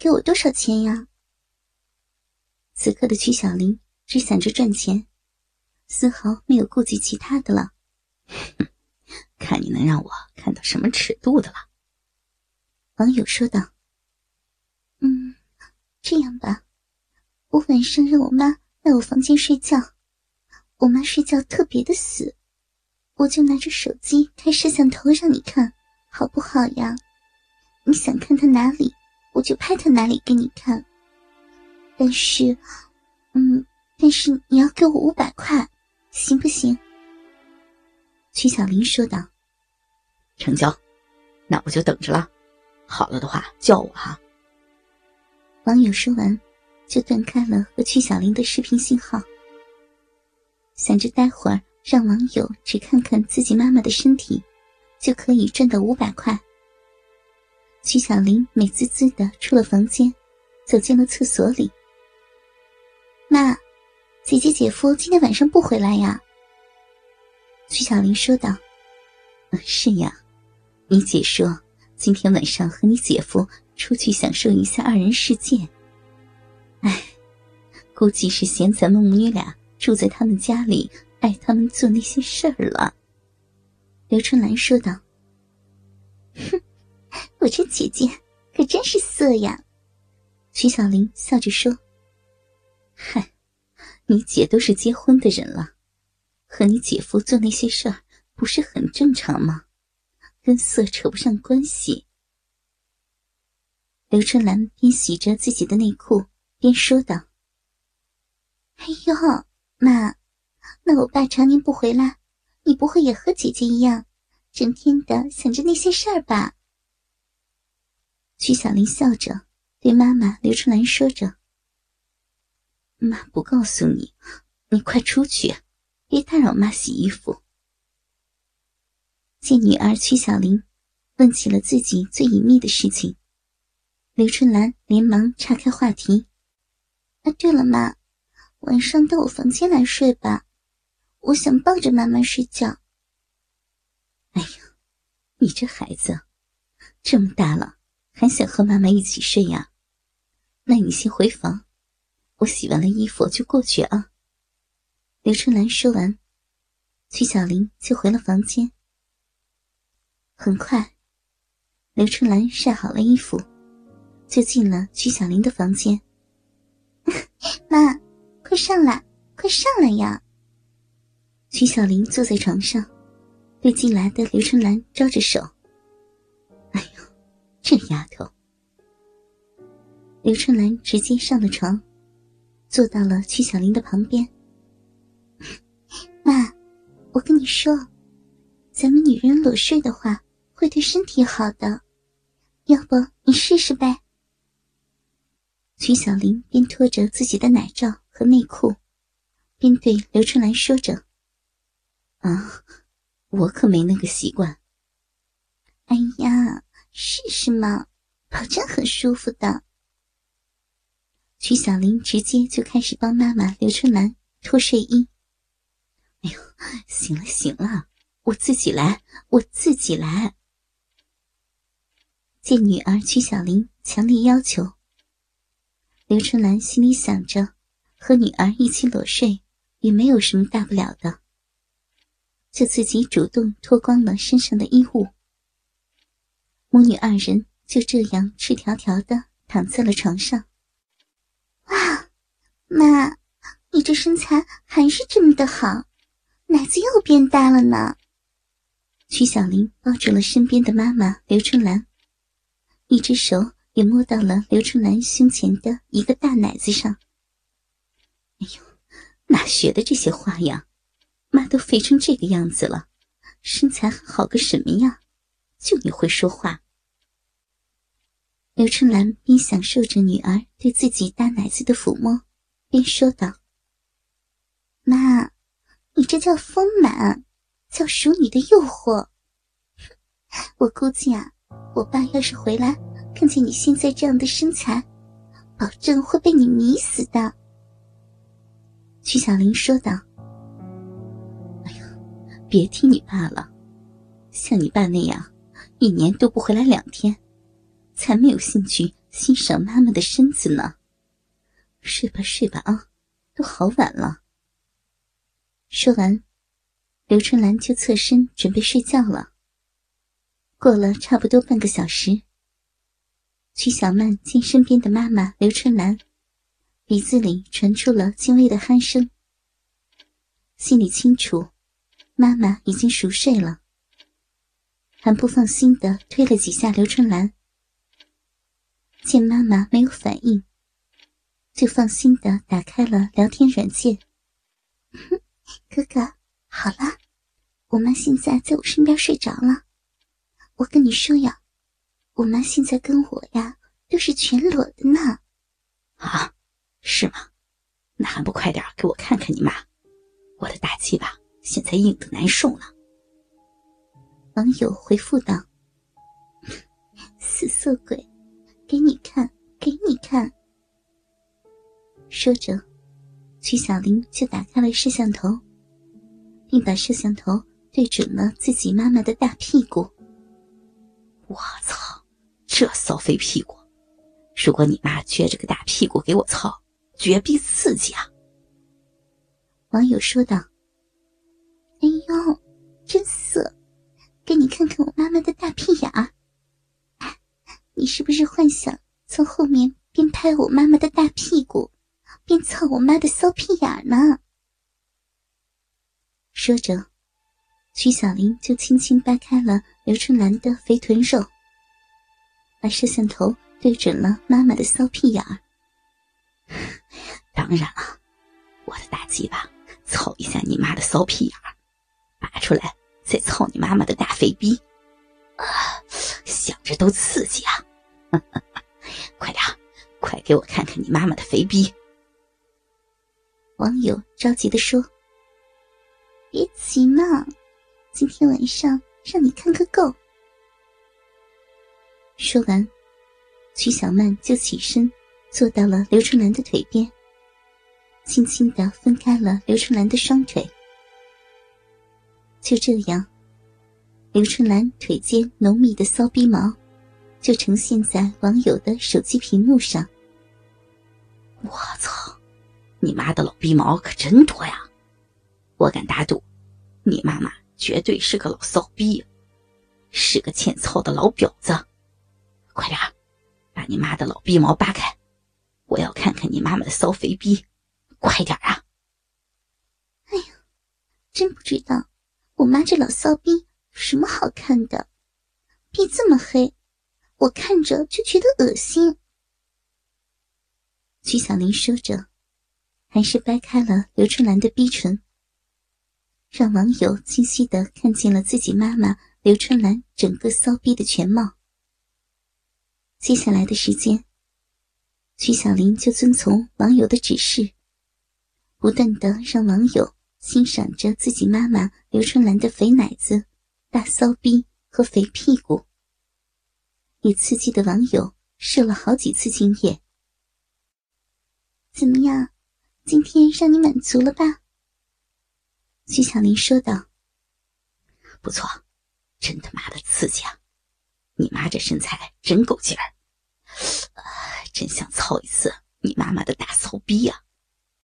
给我多少钱呀？此刻的曲小玲只想着赚钱，丝毫没有顾及其他的了。看你能让我看到什么尺度的了。网友说道：“嗯，这样吧，我晚上让我妈来我房间睡觉，我妈睡觉特别的死，我就拿着手机开摄像头让你看，好不好呀？你想看她哪里，我就拍他哪里给你看。但是，嗯，但是你要给我五百块，行不行？”曲小林说道：“成交，那我就等着了。好了的话，叫我哈。”网友说完，就断开了和曲小林的视频信号。想着待会儿让网友只看看自己妈妈的身体，就可以赚到五百块。曲小玲美滋滋的出了房间，走进了厕所里。妈，姐姐姐夫今天晚上不回来呀？曲小玲说道：“是呀，你姐说今天晚上和你姐夫出去享受一下二人世界。哎，估计是嫌咱们母女俩住在他们家里，碍他们做那些事儿了。”刘春兰说道：“哼，我这姐姐可真是色呀。”徐小玲笑着说：“嗨，你姐都是结婚的人了。”和你姐夫做那些事儿，不是很正常吗？跟色扯不上关系。刘春兰边洗着自己的内裤，边说道：“哎呦，妈，那我爸常年不回来，你不会也和姐姐一样，整天的想着那些事儿吧？”曲小林笑着对妈妈刘春兰说着：“妈不告诉你，你快出去。”别打扰妈洗衣服。见女儿曲小林问起了自己最隐秘的事情，刘春兰连忙岔开话题：“啊，对了，妈，晚上到我房间来睡吧，我想抱着妈妈睡觉。”哎呀，你这孩子，这么大了还想和妈妈一起睡呀？那你先回房，我洗完了衣服就过去啊。刘春兰说完，曲小玲就回了房间。很快，刘春兰晒好了衣服，就进了曲小玲的房间。妈，快上来，快上来呀！曲小玲坐在床上，对进来的刘春兰招着手。这丫头！刘春兰直接上了床，坐到了曲小玲的旁边。妈，我跟你说，咱们女人裸睡的话会对身体好的，要不你试试呗？曲小玲边脱着自己的奶罩和内裤，边对刘春兰说着：“啊，我可没那个习惯。”哎呀，试试嘛，保证很舒服的。曲小林直接就开始帮妈妈刘春兰脱睡衣。哎呦，行了行了，我自己来，我自己来。见女儿曲小林强烈要求，刘春兰心里想着，和女儿一起裸睡也没有什么大不了的，就自己主动脱光了身上的衣物。母女二人就这样赤条条的躺在了床上。哇，妈，你这身材还是这么的好。奶子又变大了呢。曲小玲抱住了身边的妈妈刘春兰，一只手也摸到了刘春兰胸前的一个大奶子上。哎呦，哪学的这些花样？妈都肥成这个样子了，身材好个什么呀？就你会说话。刘春兰边享受着女儿对自己大奶子的抚摸，边说道：“妈。”你这叫丰满，叫熟女的诱惑。我估计啊，我爸要是回来，看见你现在这样的身材，保证会被你迷死的。曲小玲说道：“哎呀，别提你爸了，像你爸那样，一年都不回来两天，才没有兴趣欣赏妈妈的身子呢。睡吧，睡吧啊，都好晚了。说完，刘春兰就侧身准备睡觉了。过了差不多半个小时，曲小曼见身边的妈妈刘春兰鼻子里传出了轻微的鼾声，心里清楚，妈妈已经熟睡了。还不放心的推了几下刘春兰，见妈妈没有反应，就放心的打开了聊天软件。哼哥哥，好了，我妈现在在我身边睡着了。我跟你说呀，我妈现在跟我呀都是全裸的呢。啊，是吗？那还不快点给我看看你妈？我的大鸡巴现在硬的难受呢。网友回复道：“死色鬼，给你看，给你看。”说着，曲小玲就打开了摄像头，并把摄像头对准了自己妈妈的大屁股。我操，这骚肥屁股！如果你妈撅着个大屁股给我操，绝逼刺激啊！网友说道：“幻想从后面边拍我妈妈的大屁股，边操我妈的骚屁眼呢？说着，曲小玲就轻轻掰开了刘春兰的肥臀肉，把摄像头对准了妈妈的骚屁眼儿。当然了，我的大鸡巴操一下你妈的骚屁眼儿，拔出来。再操你妈妈的大肥逼，啊，想着都刺激啊！快点，快给我看看你妈妈的肥逼！网友着急的说：“别急嘛，今天晚上让你看个够。”说完，曲小曼就起身坐到了刘春兰的腿边，轻轻的分开了刘春兰的双腿。就这样，刘春兰腿间浓密的骚逼毛就呈现在网友的手机屏幕上。我操，你妈的老逼毛可真多呀！我敢打赌，你妈妈绝对是个老骚逼，是个欠操的老婊子。快点，把你妈的老逼毛扒开，我要看看你妈妈的骚肥逼！快点啊！哎呀，真不知道。我妈这老骚逼有什么好看的？逼这么黑，我看着就觉得恶心。曲小玲说着，还是掰开了刘春兰的逼唇，让网友清晰的看见了自己妈妈刘春兰整个骚逼的全貌。接下来的时间，曲小玲就遵从网友的指示，不断的让网友。欣赏着自己妈妈刘春兰的肥奶子、大骚逼和肥屁股，也刺激的网友射了好几次精液。怎么样，今天让你满足了吧？徐小林说道：“不错，真他妈的刺激啊！你妈这身材真够劲儿，真想操一次你妈妈的大骚逼啊！”